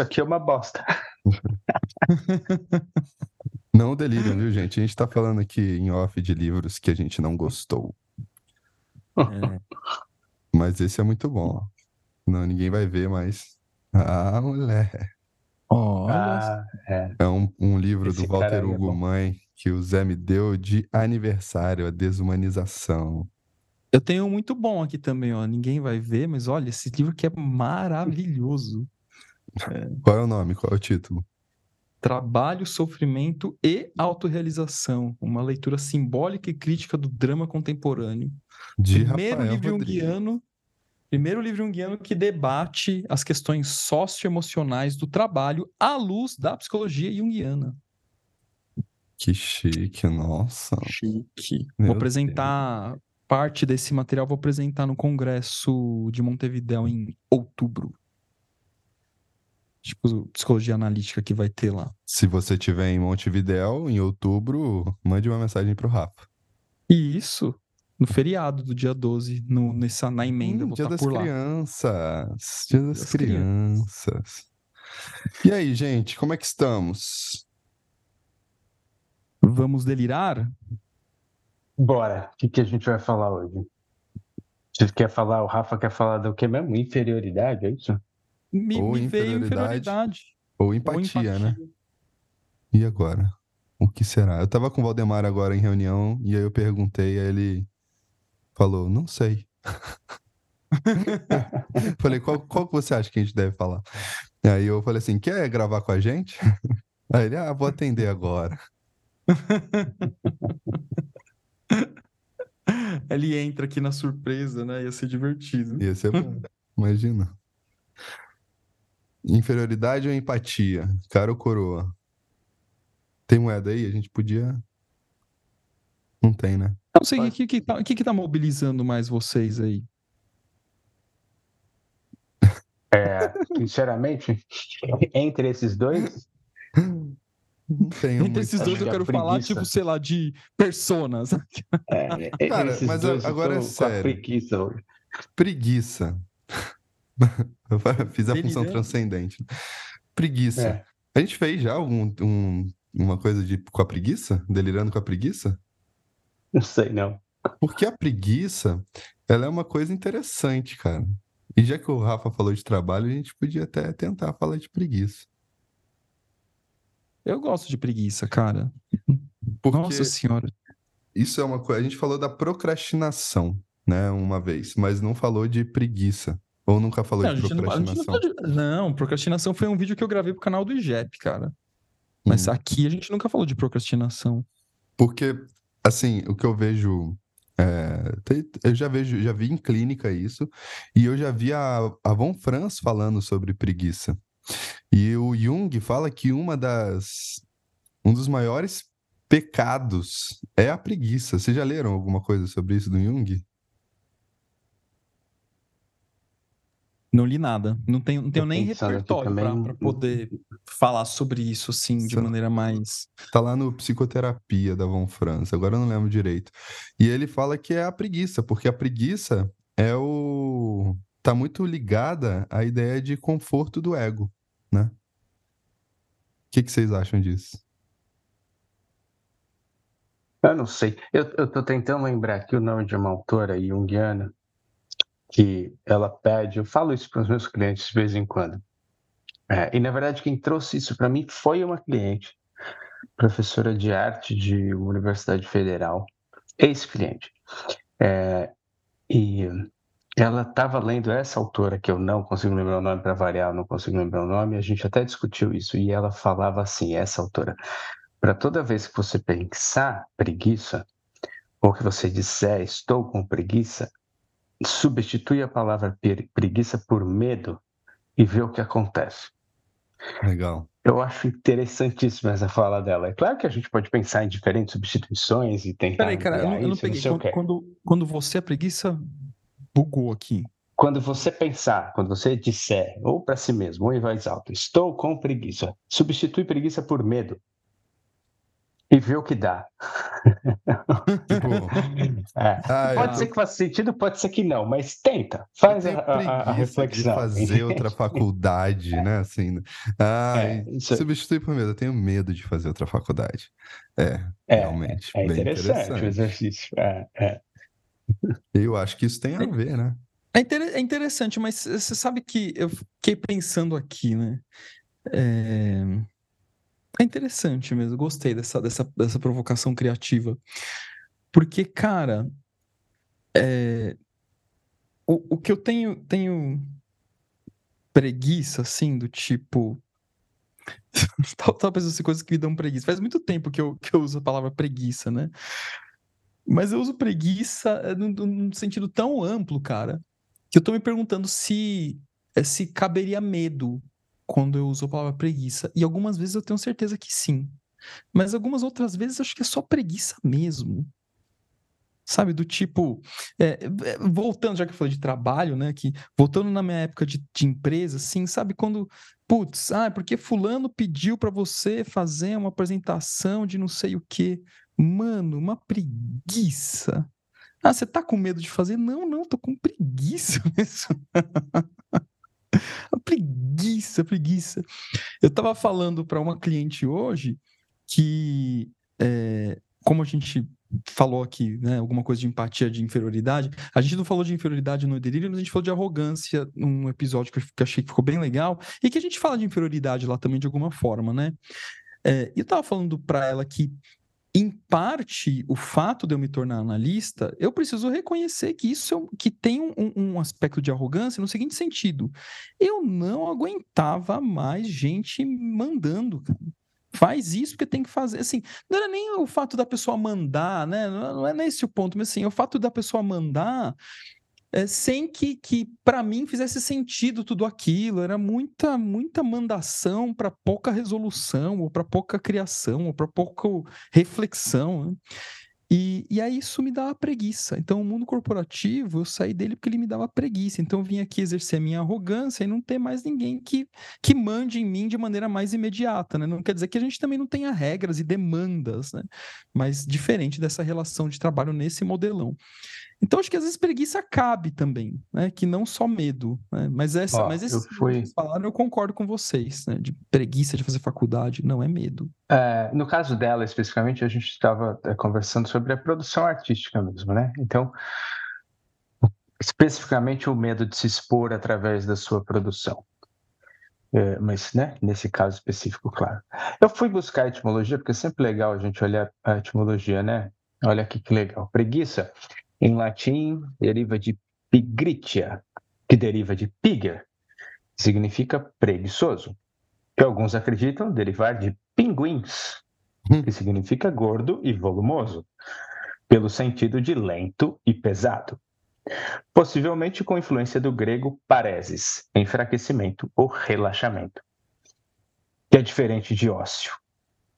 isso aqui é uma bosta. Não delírio, viu, gente? A gente tá falando aqui em off de livros que a gente não gostou. É. Mas esse é muito bom. Não, ninguém vai ver, mas. Ah, mulher. Olha, Ah, é. É um, um livro Esse do Walter é Hugo bom. Mãe que o Zé me deu de aniversário, a desumanização. eu tenho um muito bom aqui também, ó. Ninguém vai ver, mas olha, esse livro que é maravilhoso. Qual é o nome? Qual é o título? Trabalho, sofrimento e autorrealização. Uma leitura simbólica e crítica do drama contemporâneo. De primeiro Rafael livro junguiano, primeiro livro junguiano que debate as questões socioemocionais do trabalho à luz da psicologia junguiana. Que chique, nossa. Chique. Meu vou apresentar parte desse material, vou apresentar no congresso de Montevidéu em outubro. Tipo, psicologia analítica que vai ter lá. Se você estiver em Montevidéu, em outubro, mande uma mensagem pro Rafa. E isso no feriado do dia 12, no, nessa, na emenda, Hum, dia estar das por lá. crianças. Dia das das crianças. E aí, gente, como é que estamos? Vamos delirar? Bora. O que, que a gente vai falar hoje? Você quer falar, o Rafa quer falar do que mesmo? Inferioridade, é isso? Me, Ou me veio inferioridade. inferioridade. Ou ou empatia, né? empatia. E agora? O que será? Eu tava com o Valdemar agora em reunião e aí eu perguntei, aí ele falou, não sei. falei, qual, qual que você acha que a gente deve falar? Aí eu falei assim, quer gravar com a gente? Aí ele, ah, vou atender agora. Ele entra aqui na surpresa, né? Ia ser divertido. Ia ser bom, imagina. Inferioridade ou empatia? Cara ou coroa? Tem moeda aí? A gente podia... Não tem, né? Não sei o que, que, tá, que, que tá mobilizando mais vocês aí. É, sinceramente, entre esses dois, Entre esses dois eu quero falar, preguiça. tipo, sei lá, de personas. é, Cara, mas agora é sério. preguiça hoje. Preguiça. Eu fiz a função Delirante. transcendente. Preguiça. É. A gente fez já algum, um- uma coisa de com a preguiça? Delirando com a preguiça? Não sei, não. Porque a preguiça, ela é uma coisa interessante, cara. E já que o Rafa falou de trabalho, a gente podia até tentar falar de preguiça. Eu gosto de preguiça, cara. Porque Nossa senhora. isso é uma coisa. A gente falou da procrastinação, né, uma vez, mas não falou de preguiça. Ou nunca falou Não, de gente não, não, procrastinação. não, procrastinação foi um vídeo que eu gravei pro canal do IGEP, cara. Mas Hum. aqui a gente nunca falou de procrastinação. Porque, assim, o que eu vejo. é, eu já vejo, já vi em clínica isso, e eu já vi a, a Von Franz falando sobre preguiça. E o Jung fala que uma das. Um dos maiores pecados é a preguiça. Vocês já leram alguma coisa sobre isso do Jung? Não li nada. Não tenho, não tenho nem repertório também. pra poder falar sobre isso, assim, de maneira mais. Tá lá no Psicoterapia da Von Franz, agora eu não lembro direito. E ele fala que é a preguiça, porque a preguiça é o. tá muito ligada à ideia de conforto do ego, né? O que, que vocês acham disso? Eu não sei. Eu, eu tô tentando lembrar aqui o nome de uma autora junguiana que ela pede, eu falo isso para os meus clientes de vez em quando. É, e na verdade quem trouxe isso para mim foi uma cliente, professora de arte de uma universidade federal, ex-cliente. É, e ela estava lendo essa autora que eu não consigo lembrar o nome para variar, não consigo lembrar o nome, a gente até discutiu isso e ela falava assim, essa autora, para toda vez que você pensar preguiça, ou que você disser estou com preguiça, substitui a palavra preguiça por medo e vê o que acontece. Legal. Eu acho interessantíssima essa fala dela. É claro que a gente pode pensar em diferentes substituições e tentar. Peraí, cara, eu não, eu não peguei. sei o Quando, quando, quando você é preguiça, bugou aqui. Quando você pensar, quando você disser, ou para si mesmo, ou em voz alta, estou com preguiça, substitui preguiça por medo. E ver o que dá. Tipo, é. Ai, pode ser que faça sentido, pode ser que não, mas tenta, faz a, a, a, reflexão. De fazer outra faculdade, né? Assim, ai, é, isso... substituir por medo. Eu tenho medo de fazer outra faculdade. É, é realmente. É interessante, interessante, o exercício. É, é. Eu acho que isso tem a ver, né? É, inter... é interessante, mas você sabe que eu fiquei pensando aqui, né? É... É interessante mesmo, gostei dessa, dessa, dessa provocação criativa. Porque, cara, é... o, o que eu tenho, tenho preguiça, assim, do tipo. Talvez assim, coisas que me dão preguiça. Faz muito tempo que eu, que eu uso a palavra preguiça, né? Mas eu uso preguiça eh, num, num sentido tão amplo, cara, que eu tô me perguntando se, eh, se caberia medo quando eu uso a palavra preguiça. E algumas vezes eu tenho certeza que sim. Mas algumas outras vezes acho que é só preguiça mesmo. Sabe, do tipo, é, voltando, já que eu falei de trabalho, né? Que, voltando na minha época de, de empresa, assim, sabe, quando, putz, ah, porque fulano pediu para você fazer uma apresentação de não sei o quê. Mano, uma preguiça. Ah, você tá com medo de fazer? Não, não, tô com preguiça mesmo. preguiça, preguiça. Eu tava falando para uma cliente hoje que, é, como a gente falou aqui, né, alguma coisa de empatia, de inferioridade, a gente não falou de inferioridade no delírio, mas a gente falou de arrogância num episódio que eu achei que ficou bem legal, e que a gente fala de inferioridade lá também de alguma forma, né? É, eu tava falando para ela que em parte, o fato de eu me tornar analista, eu preciso reconhecer que isso é, que tem um, um, aspecto de arrogância no seguinte sentido: eu não aguentava mais gente mandando, cara. Faz isso que tem que fazer. Assim, não era nem o fato da pessoa mandar, né? Não é nesse o ponto, mas assim, o fato da pessoa mandar é, sem que, que para mim fizesse sentido tudo aquilo. Era muita muita mandação para pouca resolução, ou para pouca criação, ou para pouca reflexão. Né? E, e aí isso me dava preguiça. Então, o mundo corporativo, eu saí dele porque ele me dava preguiça. Então, eu vim aqui exercer a minha arrogância e não ter mais ninguém que, que mande em mim de maneira mais imediata. Né? Não quer dizer que a gente também não tenha regras e demandas, né? mas diferente dessa relação de trabalho nesse modelão. Então, acho que às vezes preguiça cabe também, né? Que não só medo. Né? Mas, essa, Ó, mas esse que fui... vocês falaram, eu concordo com vocês, né? De preguiça de fazer faculdade, não é medo. É, no caso dela, especificamente, a gente estava é, conversando sobre a produção artística mesmo, né? Então, especificamente o medo de se expor através da sua produção. É, mas, né, nesse caso específico, claro. Eu fui buscar a etimologia, porque é sempre legal a gente olhar a etimologia, né? Olha aqui que legal. Preguiça em latim, deriva de pigritia, que deriva de piger, que significa preguiçoso, que alguns acreditam derivar de pinguins, hum. que significa gordo e volumoso, pelo sentido de lento e pesado. Possivelmente com influência do grego paresis, enfraquecimento ou relaxamento, que é diferente de ócio.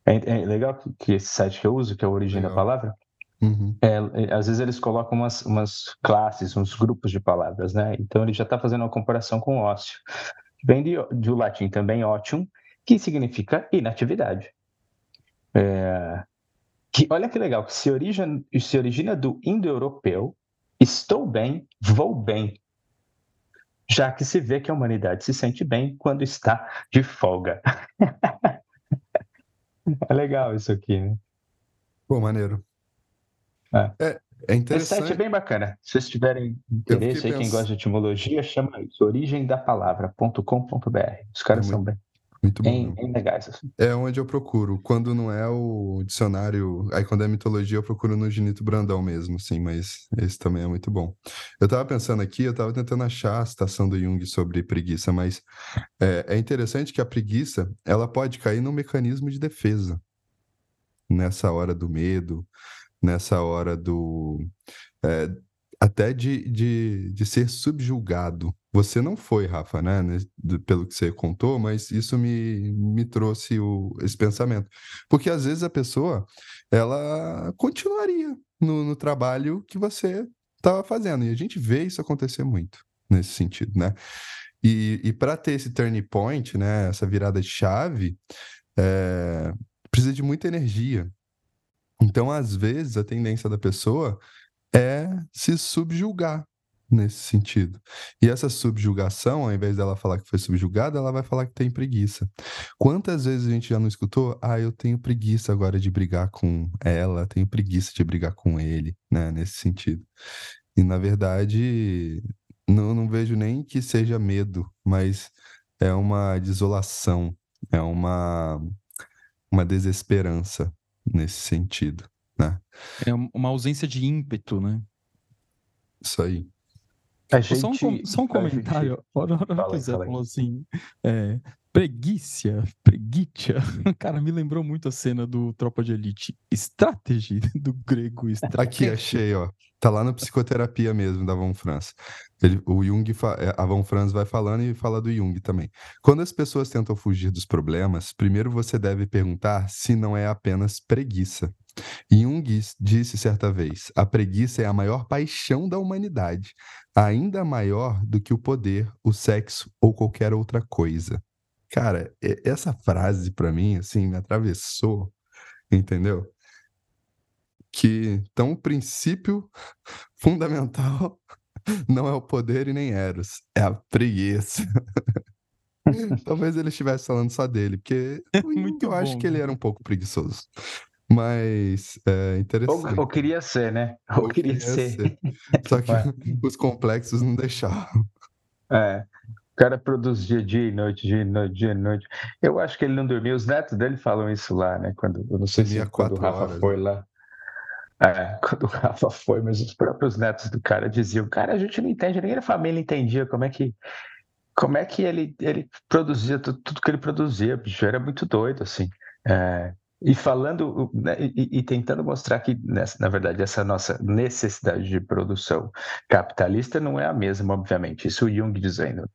É, é legal que esse site que eu uso, que é a origem legal. da palavra, Uhum. É, é, às vezes eles colocam umas, umas, classes, uns grupos de palavras, né? Então ele já está fazendo uma comparação com ócio. Vem de, do latim também ótium, que significa inatividade. É, que, olha que legal, que se, origina, se origina do indo-europeu, estou bem, vou bem. Já que se vê que a humanidade se sente bem quando está de folga. é legal isso aqui, né? Pô, maneiro. É. é, interessante. Esse site é bem bacana. Se vocês tiverem interesse aí, quem gosta de etimologia, chama isso, origemdapalavra.com.br. Os caras é são bem. Muito bom. Bem, bem, legais, assim. É onde eu procuro. Quando não é o dicionário, aí quando é mitologia, eu procuro no Ginito Brandão mesmo, sim, mas esse também é muito bom. Eu tava pensando aqui, eu tava tentando achar a citação do Jung sobre preguiça, mas é, é interessante que a preguiça, ela pode cair num mecanismo de defesa. Nessa hora do medo, nessa hora do. É, até de, de, de ser subjulgado. Você não foi, Rafa, né? Pelo que você contou, mas isso me, me trouxe o, esse pensamento. Porque às vezes a pessoa ela continuaria no, no trabalho que você estava fazendo. E a gente vê isso acontecer muito nesse sentido, né? E, e para ter esse turning point, né, essa virada de chave, é, precisa de muita energia, Então, às vezes, a tendência da pessoa é se subjugar nesse sentido. E essa subjugação, ao invés dela falar que foi subjugada, ela vai falar que tem preguiça. Quantas vezes a gente já não escutou? Ah, eu tenho preguiça agora de brigar com ela, tenho preguiça de brigar com ele, né? Nesse sentido. E na verdade, não, não vejo nem que seja medo, mas é uma desolação, é uma, uma desesperança nesse sentido, né? É uma ausência de ímpeto, né? Isso aí. Gente, só um, só um comentário. Gente... Hora, hora que o Zé falou assim: é, preguiça, preguiça. Cara, me lembrou muito a cena do Tropa de Elite. Strategy, do grego strategy. Aqui, achei, ó. Tá lá na psicoterapia mesmo da Von Franz. Ele, o Jung, é, a Von Franz vai falando e fala do Jung também. Quando as pessoas tentam fugir dos problemas, primeiro você deve perguntar se não é apenas preguiça. Jung disse certa vez: a preguiça é a maior paixão da humanidade, ainda maior do que o poder, o sexo ou qualquer outra coisa. Cara, essa frase para mim assim me atravessou, entendeu? que então o princípio fundamental não é o poder e nem Eros, é a preguiça. Talvez ele estivesse falando só dele, porque Muito eu bom, acho que ele era um pouco preguiçoso. Mas é interessante. Ou, ou queria ser, né? Ou, ou queria, queria ser. ser. Só que os complexos não deixavam. É. O cara produzia dia e noite, dia e noite, dia e noite. Eu acho que ele não dormia. Os netos dele falam isso lá, né? Quando, eu não sei se quando o Rafa horas, foi né? lá. É, quando o Rafa foi, mas os próprios netos do cara diziam, cara, a gente não entende, nem a família entendia como é que como é que ele, ele produzia tudo, tudo que ele produzia, bicho, era muito doido, assim. É, e falando, né, e, e, tentando mostrar que, nessa, na verdade, essa nossa necessidade de produção capitalista não é a mesma, obviamente, isso o Jung dizendo.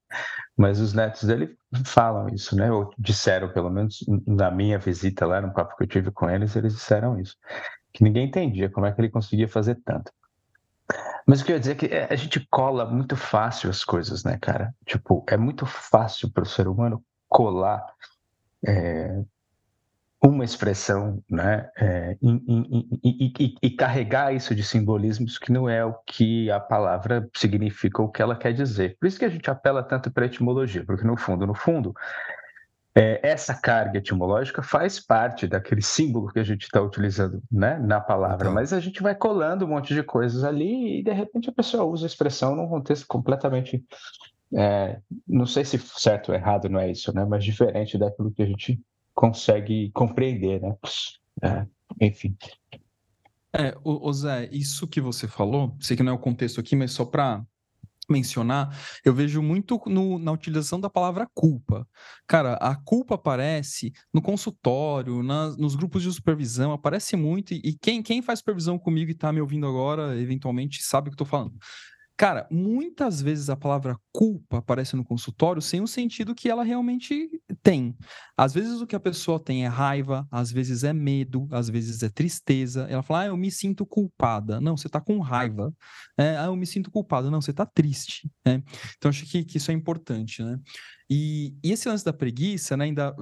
Mas os netos dele falam isso, né? Ou disseram, pelo menos na minha visita lá, no papo que eu tive com eles, eles disseram isso que ninguém entendia como é que ele conseguia fazer tanto. Mas o que eu ia dizer é que é, a gente cola muito fácil as coisas, né, cara? Tipo, é muito fácil para o ser humano colar é, uma expressão, né, é, e, e, e, e, carregar isso de simbolismos que não é o que a palavra significa ou o que ela quer dizer. Por isso que a gente apela tanto para a etimologia, porque no fundo, no fundo, é, essa carga etimológica faz parte daquele símbolo que a gente está utilizando né, na palavra, então. mas a gente vai colando um monte de coisas ali e de repente a pessoa usa a expressão num contexto completamente, é, não sei se certo ou errado não é isso, né, mas diferente daquilo que a gente consegue compreender, né? É, enfim. É, o, o Zé, isso que você falou, sei que não é o contexto aqui, mas só para mencionar, eu vejo muito no, na utilização da palavra culpa. Cara, a culpa aparece no consultório, nos grupos de supervisão, aparece muito, e, e quem, quem faz supervisão comigo e está me ouvindo agora, eventualmente, sabe o que eu estou falando. Cara, muitas vezes a palavra culpa aparece no consultório sem o sentido que ela realmente tem. Às vezes o que a pessoa tem é raiva, às vezes é medo, às vezes é tristeza. Ela fala, ah, eu me sinto culpada. Não, você está com raiva. É, ah, eu me sinto culpada. Não, você está triste. Né? Então, acho que, que, isso é importante, né? E, e, esse lance da preguiça, né, ainda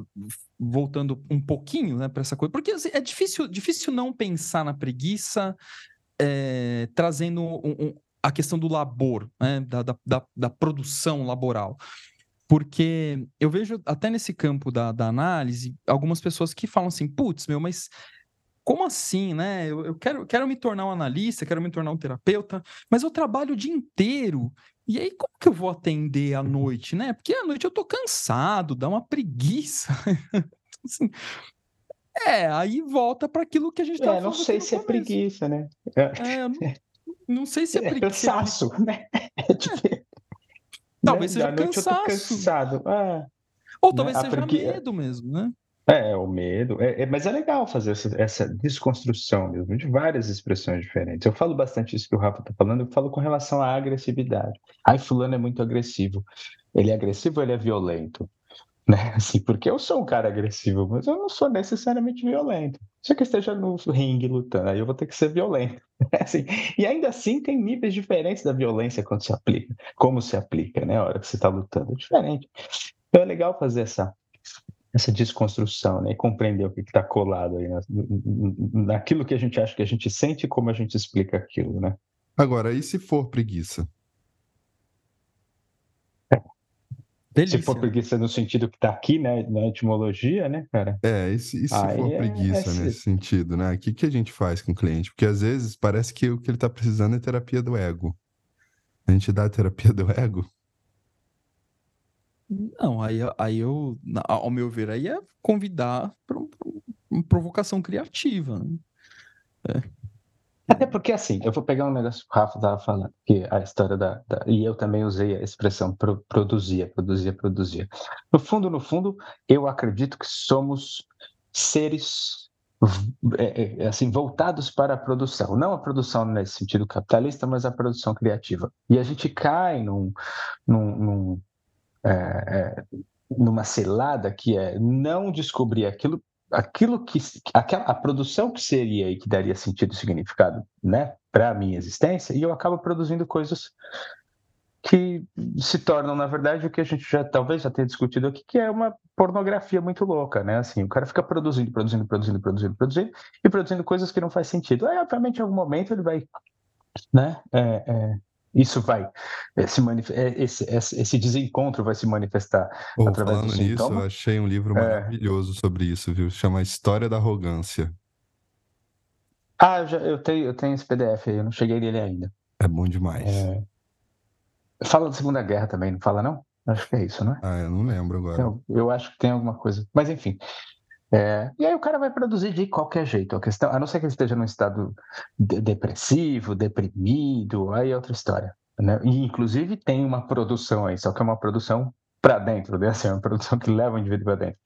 voltando um pouquinho né, para essa coisa, porque assim, é difícil, difícil não pensar na preguiça é, trazendo um, a questão do labor, né? da, da, da, da, produção laboral. Porque eu vejo até nesse campo da, da análise algumas pessoas que falam assim, putz, meu, mas como assim, né? Eu, eu, quero, quero me tornar um analista, quero me tornar um terapeuta, mas eu trabalho o dia inteiro. E aí, como que eu vou atender à noite, né? Porque à noite eu tô cansado, dá uma preguiça. assim, é, aí volta para aquilo que a gente estava é, não sei se é preguiça, né? É, eu não, não sei se é, é cansaço, né? É tipo... Talvez né? seja cansaço. cansado. Ah, Ou talvez né? seja medo mesmo, né? É, o medo. É, é, mas é legal fazer essa, essa, desconstrução mesmo, de várias expressões diferentes. Eu falo bastante isso que o Rafa está falando, eu falo com relação à agressividade. Ai, fulano é muito agressivo. Ele é agressivo ou ele é violento? Né? Assim, porque eu sou um cara agressivo, mas eu não sou necessariamente violento. Se que esteja no ringue lutando, aí eu vou ter que ser violento. Assim, e ainda assim tem níveis diferentes da violência quando se aplica, como se aplica, né? A hora que você está lutando é diferente. Então é legal fazer essa essa desconstrução, né? E compreender o que está colado aí na, naquilo que a gente acha que a gente sente e como a gente explica aquilo, né? Agora, e se for preguiça? Delícia. Se for preguiça no sentido que está aqui, né, na etimologia, né, cara? É, e se, e se for é, preguiça é, nesse sentido, né? O que, que a gente faz com o cliente? Porque às vezes parece que o que ele está precisando é terapia do ego. A gente dá a terapia do ego? Não, aí, aí eu, ao meu ver, aí é convidar para uma provocação criativa. Né? É. Até porque, assim, eu vou pegar um negócio que o Rafa estava falando, que a história da, da, E eu também usei a expressão pro, produzia, produzia, produzia. No fundo, no fundo, eu acredito que somos seres é, é, assim voltados para a produção, não a produção nesse sentido capitalista, mas a produção criativa. E a gente cai num, num, num é, é numa cilada que é não descobrir aquilo aquilo que aquela, a produção que seria e que daria sentido e significado, né, para a minha existência, e eu acabo produzindo coisas que se tornam, na verdade, o que a gente já talvez já tenha discutido aqui, que é uma pornografia muito louca, né? Assim, o cara fica produzindo, produzindo, produzindo, produzindo, produzindo e produzindo coisas que não faz sentido. Aí, obviamente, em algum momento ele vai, né? É, é, isso vai é, se manifestar, é, esse, esse, desencontro vai se manifestar oh, através falando do nisso, eu achei um livro é. maravilhoso é... sobre isso, viu? Chama História da Arrogância. Ah, eu, já, eu, tenho, eu tenho esse PDF aí, eu não cheguei nele ainda. É bom demais. É... Fala da Segunda Guerra também, não fala não? Acho que é isso, né? Ah, eu não lembro agora. Eu, eu acho que tem alguma coisa. Mas enfim. É, e aí o cara vai produzir de qualquer jeito. A questão, a não ser que ele esteja num estado de, depressivo, deprimido, aí é outra história. Né? E inclusive tem uma produção aí, só que é uma produção para dentro, né? assim, é uma produção que leva o indivíduo para dentro.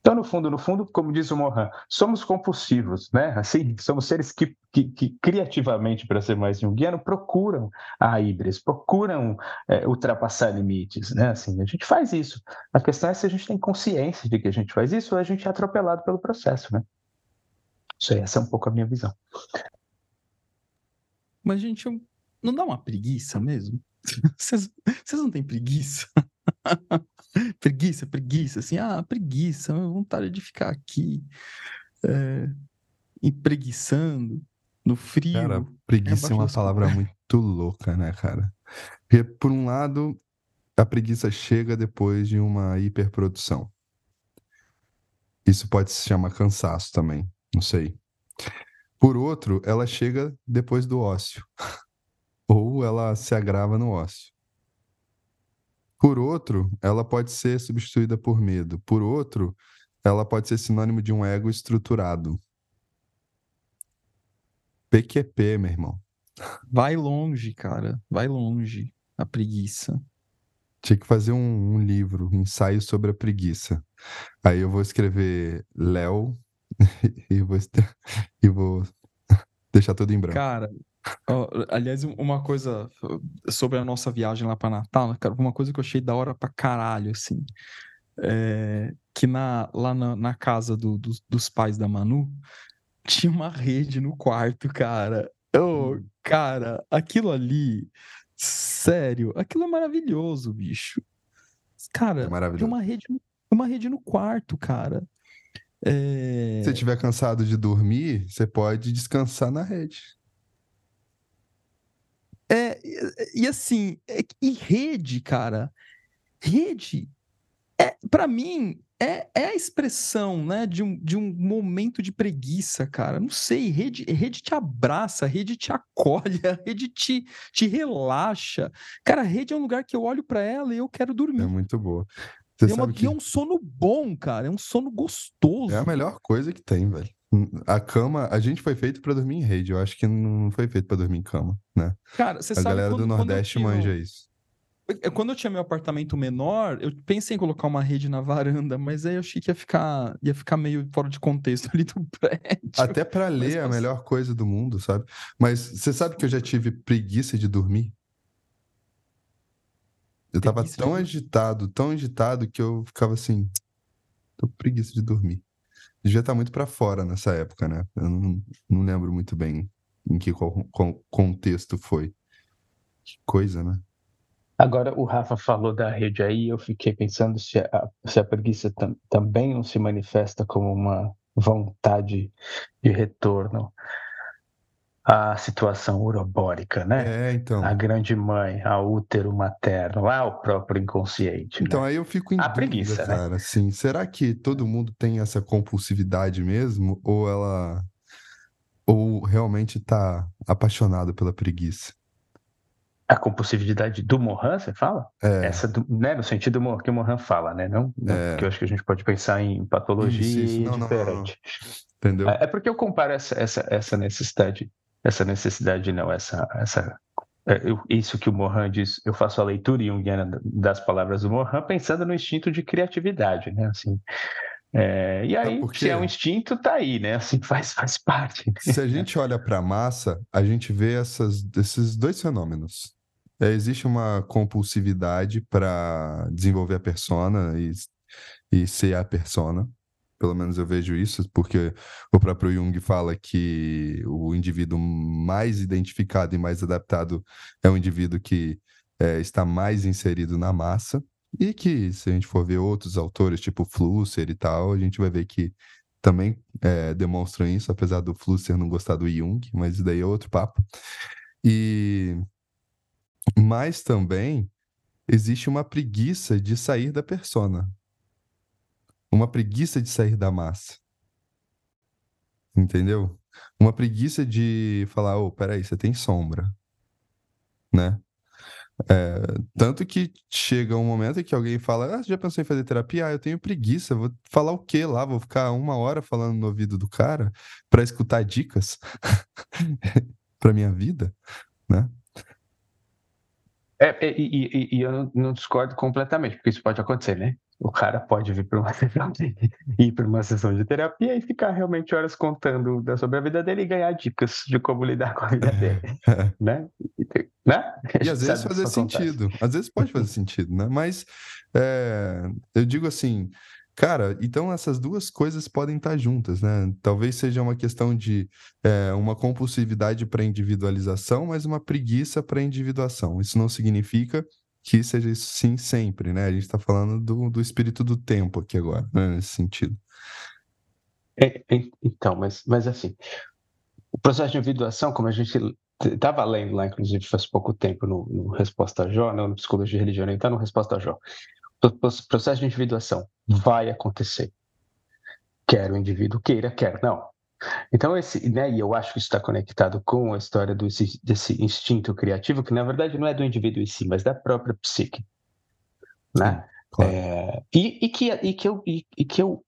Então, no fundo, no fundo, como diz o Mohan, somos compulsivos, né? Assim, somos seres que, que, que criativamente, para ser mais junguiano, procuram a híbris, procuram é, ultrapassar limites, né? Assim, a gente faz isso. A questão é se a gente tem consciência de que a gente faz isso ou a gente é atropelado pelo processo, né? Isso aí, essa é um pouco a minha visão. Mas, gente, não dá uma preguiça mesmo? Vocês, vocês não têm preguiça? preguiça, preguiça, assim, ah, preguiça, vontade de ficar aqui é, empreguiçando no frio. Cara, preguiça é, é uma palavra muito louca, né, cara? Porque, por um lado, a preguiça chega depois de uma hiperprodução. Isso pode se chamar cansaço também, não sei. Por outro, ela chega depois do ócio. Ou ela se agrava no ócio. Por outro, ela pode ser substituída por medo. Por outro, ela pode ser sinônimo de um ego estruturado. PQP, meu irmão. Vai longe, cara. Vai longe. A preguiça. Tinha que fazer um, um livro, um ensaio sobre a preguiça. Aí eu vou escrever Léo e vou, e vou deixar tudo em branco. Cara, Oh, aliás, uma coisa sobre a nossa viagem lá para Natal, cara, uma coisa que eu achei da hora pra caralho, assim, é que na, lá na, na casa do, do, dos pais da Manu tinha uma rede no quarto, cara. Oh, cara, aquilo ali, sério, aquilo é maravilhoso, bicho. Cara, é uma rede, uma rede no quarto, cara. É... Se você estiver cansado de dormir, você pode descansar na rede. É, e assim, é, e rede, cara, rede, é, para mim, é, é a expressão, né, de um, de um momento de preguiça, cara. Não sei, rede, rede te abraça, rede te acolhe, a rede te, te relaxa. Cara, rede é um lugar que eu olho para ela e eu quero dormir. É muito boa. Você é, uma, que... é um sono bom, cara, é um sono gostoso. É a melhor coisa que tem, velho. A cama, a gente foi feito para dormir em rede. Eu acho que não foi feito para dormir em cama, né? Cara, você a sabe. A galera quando, do Nordeste tinha... manja isso. Quando eu tinha meu apartamento menor, eu pensei em colocar uma rede na varanda, mas aí eu achei que ia ficar, ia ficar meio fora de contexto ali do prédio. Até para ler é a melhor coisa do mundo, sabe? Mas você sabe que eu já tive preguiça de dormir? Eu tava tão de... agitado, tão agitado que eu ficava assim, tô preguiça de dormir devia estar muito para fora nessa época, né? Eu não, não lembro muito bem em que qual, qual contexto foi. Que coisa, né? Agora, o Rafa falou da rede aí, eu fiquei pensando se a, se a preguiça tam, também não se manifesta como uma vontade de retorno à situação urobórica, né? É, então. A grande mãe, a útero materno, ao próprio inconsciente. Então, né? aí eu fico em A dúvida, preguiça, né? cara. Assim, será que todo mundo tem essa compulsividade mesmo? Ou ela. Ou realmente tá apaixonado pela preguiça? A compulsividade do Mohan, você fala? É, Essa do, né, no sentido que o Mohan fala, né? Não, É. que eu acho que a gente pode pensar em patologia Isso, isso. Não, não, não, não. diferente. entendeu? É é porque eu comparo essa, essa, essa necessidade, essa necessidade não, essa, essa é, eu- isso que o Mohan diz, eu faço a leitura junguiana das palavras do Mohan pensando no instinto de criatividade, né? Assim, é, e aí, por se é um instinto, tá aí, né? Assim, faz, faz parte. Se a gente olha para a massa, a gente vê essas, esses dois fenômenos. É, existe uma compulsividade para desenvolver a persona e, e ser a persona. Pelo menos eu vejo isso, porque o próprio Jung fala que o indivíduo mais identificado e mais adaptado é o indivíduo que é, está mais inserido na massa. E que, se a gente for ver outros autores, tipo Flusser e tal, a gente vai ver que também é, demonstram isso, apesar do Flusser não gostar do Jung, mas daí é outro papo. E mas também existe uma preguiça de sair da persona, uma preguiça de sair da massa, entendeu? Uma preguiça de falar, ô, peraí, você tem sombra, né? É, tanto que chega um momento em que alguém fala, ah, já pensou em fazer terapia? Ah, eu tenho preguiça, vou falar o quê lá? Vou ficar uma hora falando no ouvido do cara para escutar dicas para minha vida, né? É, e, e- e eu não discordo completamente, porque isso pode acontecer, né? O cara pode vir para uma sessão de, ir para uma sessão de terapia e ficar realmente horas contando da- sobre a vida dele e ganhar dicas de como lidar com a vida dele, né? E, né? A E às vezes fazer acontece. sentido. Às vezes pode fazer sentido, né? Mas é, eu digo assim, cara, então essas duas coisas podem estar juntas, né? Talvez seja uma questão de é, uma compulsividade para individualização, mas uma preguiça para individuação. Isso não significa que seja isso sim sempre, né? A gente está falando do, do espírito do tempo aqui agora, né? Nesse sentido. É, é, então, mas, mas assim, o processo de individuação, como a gente estava lendo lá, inclusive, faz pouco tempo no, no Resposta Jó, não no Psicologia e Religião, está no Resposta Jó. O pro- processo de individuação vai acontecer. Quer o indivíduo queira, quer não. Então, esse, né, e eu acho que isso está conectado com a história do, esse- desse instinto criativo, que na verdade não é do indivíduo em si, mas da própria psique. Né? Claro. É, e, e que, e que eu, e, e que eu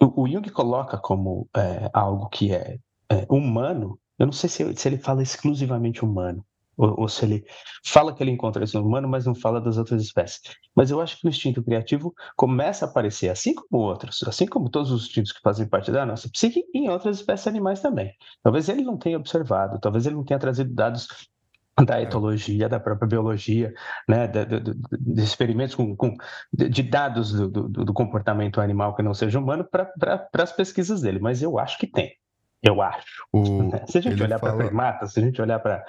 o, o Jung coloca como é, algo que é, é, humano. Eu não sei se, se ele fala exclusivamente humano, ou, ou se ele fala que ele encontra isso no humano, mas não fala das outras espécies. Mas eu acho que o instinto criativo começa a aparecer, assim como outros, assim como todos os instintos que fazem parte da nossa psique, em outras espécies animais também. Talvez ele não tenha observado, talvez ele não tenha trazido dados da etologia, da própria biologia, né, de, de, de- experimentos com, com- de, dados do, do- do comportamento animal que não seja humano para as pesquisas dele, mas eu acho que tem. Eu acho. O, Se a gente ele olhar para fala- primatas, se a gente olhar para.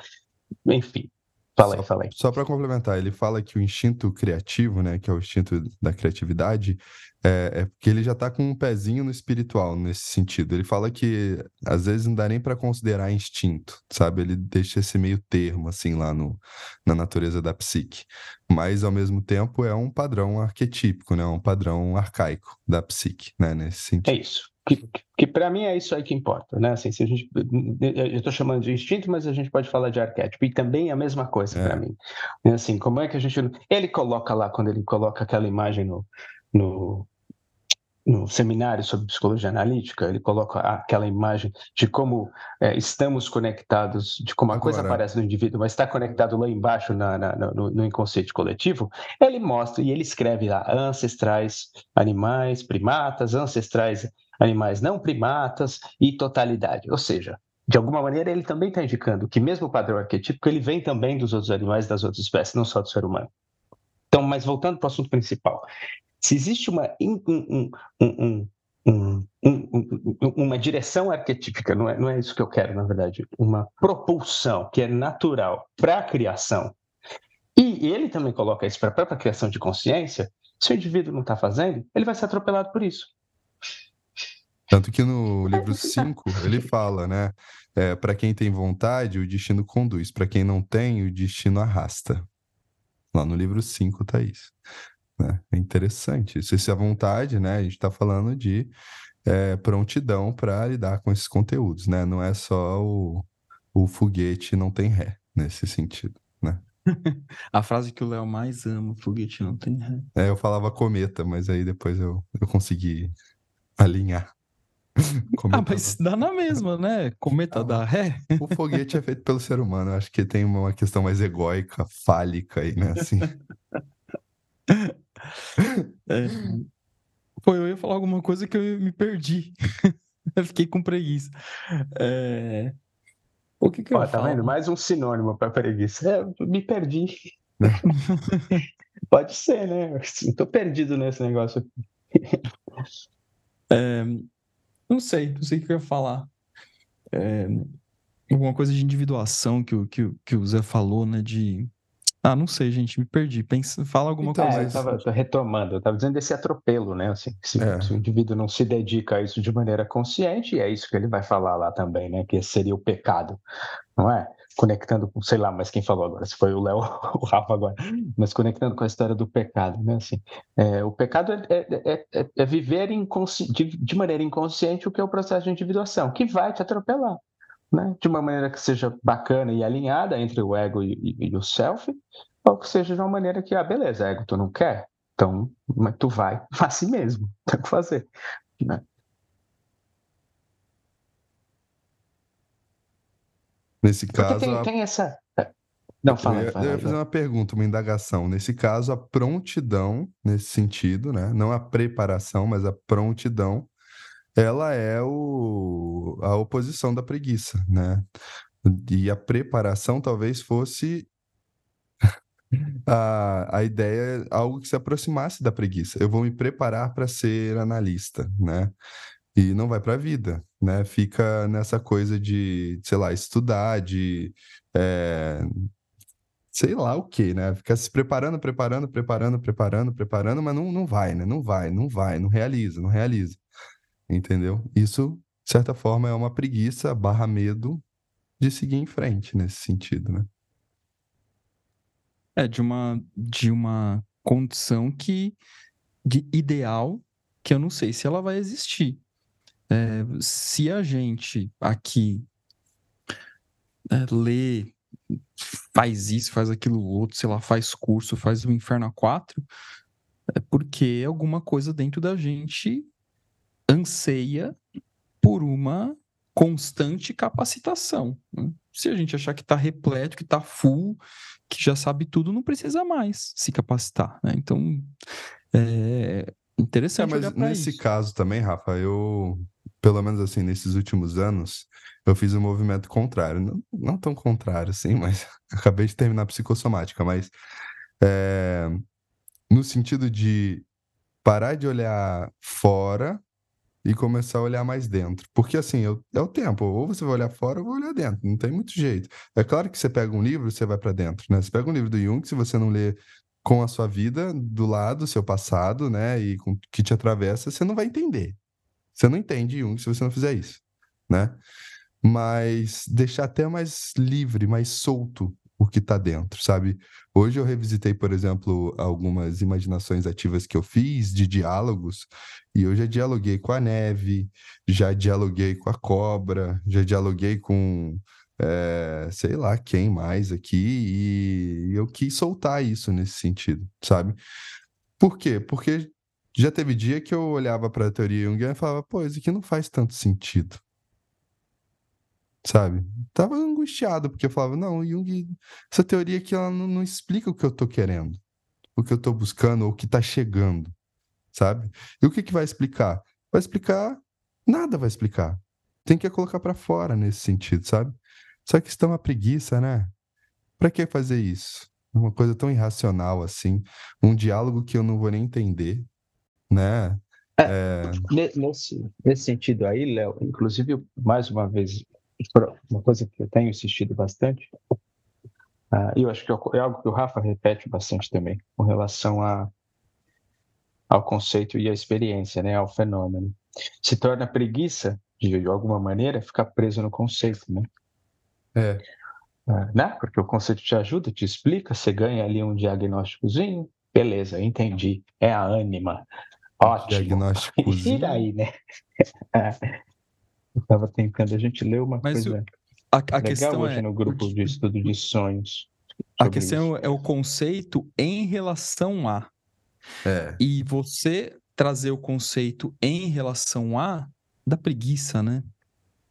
Enfim. Fala aí. Só para complementar, ele fala que o instinto criativo, né, que é o instinto da criatividade, é, é porque ele já está com um pezinho no espiritual nesse sentido. Ele fala que às vezes não dá nem para considerar instinto, sabe? Ele deixa esse meio termo assim lá no, na natureza da psique. Mas ao mesmo tempo é um padrão arquetípico, né, um padrão arcaico da psique, né, nesse É sentido. isso. Que, que, para mim é isso aí que importa, né? Assim, se a gente, eu estou chamando de instinto, mas a gente pode falar de arquétipo e também é a mesma coisa É. para mim. É Assim, como é que a gente, ele coloca lá quando ele coloca aquela imagem no, no, no seminário sobre psicologia analítica, ele coloca aquela imagem de como é, estamos conectados, de como a coisa Agora- aparece no indivíduo, mas está conectado lá embaixo na- na- no, no inconsciente coletivo. Ele mostra e ele escreve lá ancestrais animais, primatas, ancestrais animais não primatas e totalidade. Ou seja, de alguma maneira ele também está indicando que mesmo o padrão arquetípico ele vem também dos outros animais, das outras espécies, não só do ser humano. Então, mas voltando para o assunto principal, se existe uma um, um, um, uma direção arquetípica, não é, não é isso que eu quero, na verdade, uma propulsão que é natural para a criação, e ele também coloca isso para a própria criação de consciência, se o indivíduo não está fazendo, ele vai ser atropelado por isso. Tanto que no livro 5 ele fala, né? É, para quem tem vontade, o destino conduz. Para quem não tem, o destino arrasta. Lá no livro 5 tá isso. Né? É interessante. Se, se a vontade, né? A gente está falando de é, prontidão para lidar com esses conteúdos, né? Não é só o, o foguete não tem ré, nesse sentido, né? a frase que o Léo mais ama, foguete não tem ré. É, eu falava cometa, mas aí depois eu, eu consegui alinhar. Cometa ah, mas dá na mesma, né? Cometa ah, dá ré. O foguete é feito pelo ser humano. Eu acho que tem uma questão mais egóica, fálica aí, né? Assim. É. Pô, eu ia falar alguma coisa que eu me perdi. eu fiquei com preguiça. É... O que, que Ó, eu tá falo? vendo? Mais um sinônimo para preguiça. É, me perdi. Pode ser, né? Estou perdido nesse negócio aqui. É, não sei, não sei o que eu ia falar. É, alguma coisa de individuação que, o, que, que o Zé falou, né? De. Ah, não sei, gente, me perdi. Pensa, fala alguma então, coisa. É, eu estava retomando, eu estava dizendo desse atropelo, né? Assim, se, é. se, o indivíduo não se dedica a isso de maneira consciente, e é isso que ele vai falar lá também, né? Que seria o pecado, não é? Conectando com, sei lá, mas quem falou agora, se foi o Léo ou o Rafa agora, mas conectando com a história do pecado, né? Assim, é, o pecado é, é, é, é viver de, de, maneira inconsciente o que é o processo de individuação, que vai te atropelar, né? De uma maneira que seja bacana e alinhada entre o ego e, e, e o self, ou que seja de uma maneira que, ah, beleza, ego tu não quer, então, tu vai assim mesmo, tem que fazer, né? Nesse caso. Tem, a... tem, essa. É. Não, fala, eu, fala, eu ia fazer uma pergunta, uma indagação. Nesse caso, a prontidão, nesse sentido, né? Não a preparação, mas a prontidão, ela é o, a oposição da preguiça, né? E a preparação talvez fosse a, a ideia, algo que se aproximasse da preguiça. Eu vou me preparar para ser analista, né? e não vai para a vida, né? Fica nessa coisa de, sei lá, estudar, de é, sei lá o que, né? Fica se preparando, preparando, preparando, preparando, preparando, mas não, não vai, né? Não vai, não vai, não realiza, não realiza. Entendeu? Isso, de certa forma, é uma preguiça barra medo de seguir em frente nesse sentido, né? É, de uma, de uma condição que, de ideal, que eu não sei se ela vai existir. É, se a gente aqui é, lê, faz isso, faz aquilo outro, sei lá, faz curso, faz o Inferno a 4, é porque alguma coisa dentro da gente anseia por uma constante capacitação. Né? Se a gente achar que está repleto, que está full, que já sabe tudo, não precisa mais se capacitar. Né? Então, é interessante. É, mas nesse isso. caso também, Rafa, eu pelo menos assim, nesses últimos anos, eu fiz um movimento contrário. Não, não tão contrário assim, mas acabei de terminar a psicossomática, mas é, no sentido de parar de olhar fora e começar a olhar mais dentro. Porque assim, eu, é o tempo, ou você vai olhar fora ou vai olhar dentro, não tem muito jeito. É claro que você pega um livro, você vai para dentro, né? Você pega um livro do Jung, se você não lê com a sua vida do lado, seu passado, né, e com que te atravessa, você não vai entender. Você não entende Jung se você não fizer isso, né? Mas deixar até mais livre, mais solto o que está dentro, sabe? Hoje eu revisitei, por exemplo, algumas imaginações ativas que eu fiz de diálogos, e eu já dialoguei com a neve, já dialoguei com a cobra, já dialoguei com é, sei lá quem mais aqui, e eu quis soltar isso nesse sentido, sabe? Por quê? Porque já teve dia que eu olhava para a teoria Jungiana e falava, pô, isso aqui não faz tanto sentido. Sabe? Tava angustiado, porque eu falava, não, Jung, essa teoria aqui ela não, não explica o que eu tô querendo, o que eu tô buscando, ou o que tá chegando, sabe? E o que que vai explicar? Vai explicar, nada vai explicar. Tem que colocar para fora nesse sentido, sabe? Só que está uma preguiça, né? Para que fazer isso? Uma coisa tão irracional assim, um diálogo que eu não vou nem entender, né? É, é... Nesse, nesse sentido aí, Léo, inclusive, mais uma vez, uma coisa que eu tenho insistido bastante, Uh, e eu acho que é algo que o Rafa repete bastante também, com relação a, ao conceito e à experiência, né, ao fenômeno. Se torna preguiça, de, de alguma maneira, ficar preso no conceito, né? É. Uh, né? Porque o conceito te ajuda, te explica, você ganha ali um diagnósticozinho, beleza, entendi, é a ânima, ótimo. Diagnósticozinho. E daí, né? Eu estava tentando, a gente leu uma Mas coisa a, a legal questão hoje é, no grupo de estudo de sonhos. A questão isso. é o conceito em relação a. É. E você trazer o conceito em relação a da preguiça, né?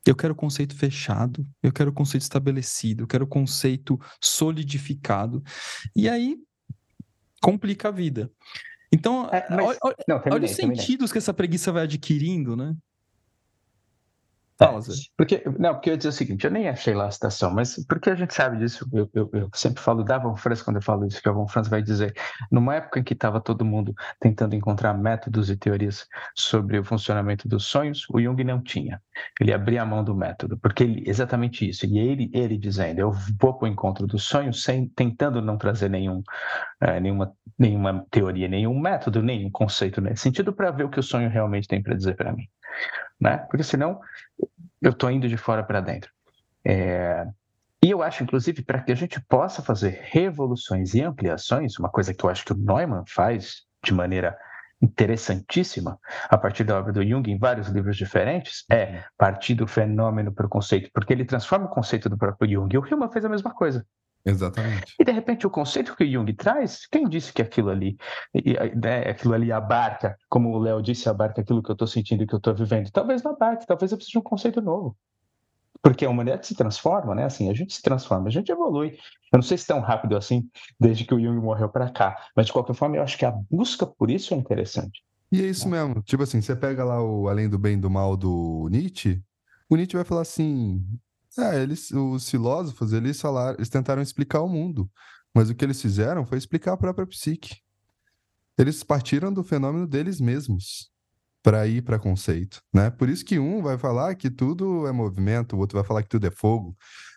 Eu quero o conceito fechado, eu quero o conceito estabelecido, eu quero o conceito solidificado. E aí complica a vida. Então, é, mas... olha, não, terminei, olha os sentidos terminei. que essa preguiça vai adquirindo, né? Fala, Zé. Porque, não, porque eu ia dizer o seguinte, eu nem achei lá a citação, mas porque a gente sabe disso, eu, eu, eu sempre falo da Von Franz quando eu falo isso, que a Von Franz vai dizer, numa época em que estava todo mundo tentando encontrar métodos e teorias sobre o funcionamento dos sonhos, o Jung não tinha. Ele abria a mão do método, porque ele, exatamente isso, e ele, ele dizendo, eu vou para o encontro dos sonhos sem, tentando não trazer nenhum, é, nenhuma, nenhuma teoria, nenhum método, nenhum conceito nesse sentido, para ver o que o sonho realmente tem para dizer para mim né? Porque senão eu estou indo de fora para dentro. É... E eu acho, inclusive, para que a gente possa fazer revoluções e ampliações, uma coisa que eu acho que o Neumann faz de maneira interessantíssima, a partir da obra do Jung, em vários livros diferentes, é partir do fenômeno para o conceito, porque ele transforma o conceito do próprio Jung. E o Hillman fez a mesma coisa. Exatamente. E de repente o conceito que o Jung traz, quem disse que aquilo ali, né, aquilo ali abarca, como o Léo disse, abarca aquilo que eu estou sentindo e que eu estou vivendo? Talvez não abarque, talvez eu precise de um conceito novo. Porque a humanidade se transforma, né? Assim, a gente se transforma, a gente evolui. Eu não sei se tão rápido assim, desde que o Jung morreu para cá, mas de qualquer forma eu acho que a busca por isso é interessante. E é isso mesmo. Tipo assim, você pega lá o Além do Bem e do Mal do Nietzsche, o Nietzsche vai falar assim: é, eles, os filósofos, eles falaram, eles tentaram explicar o mundo, mas o que eles fizeram foi explicar a própria psique. Eles partiram do fenômeno deles mesmos para ir para conceito, né? Por isso que um vai falar que tudo é movimento, o outro vai falar que tudo é fogo,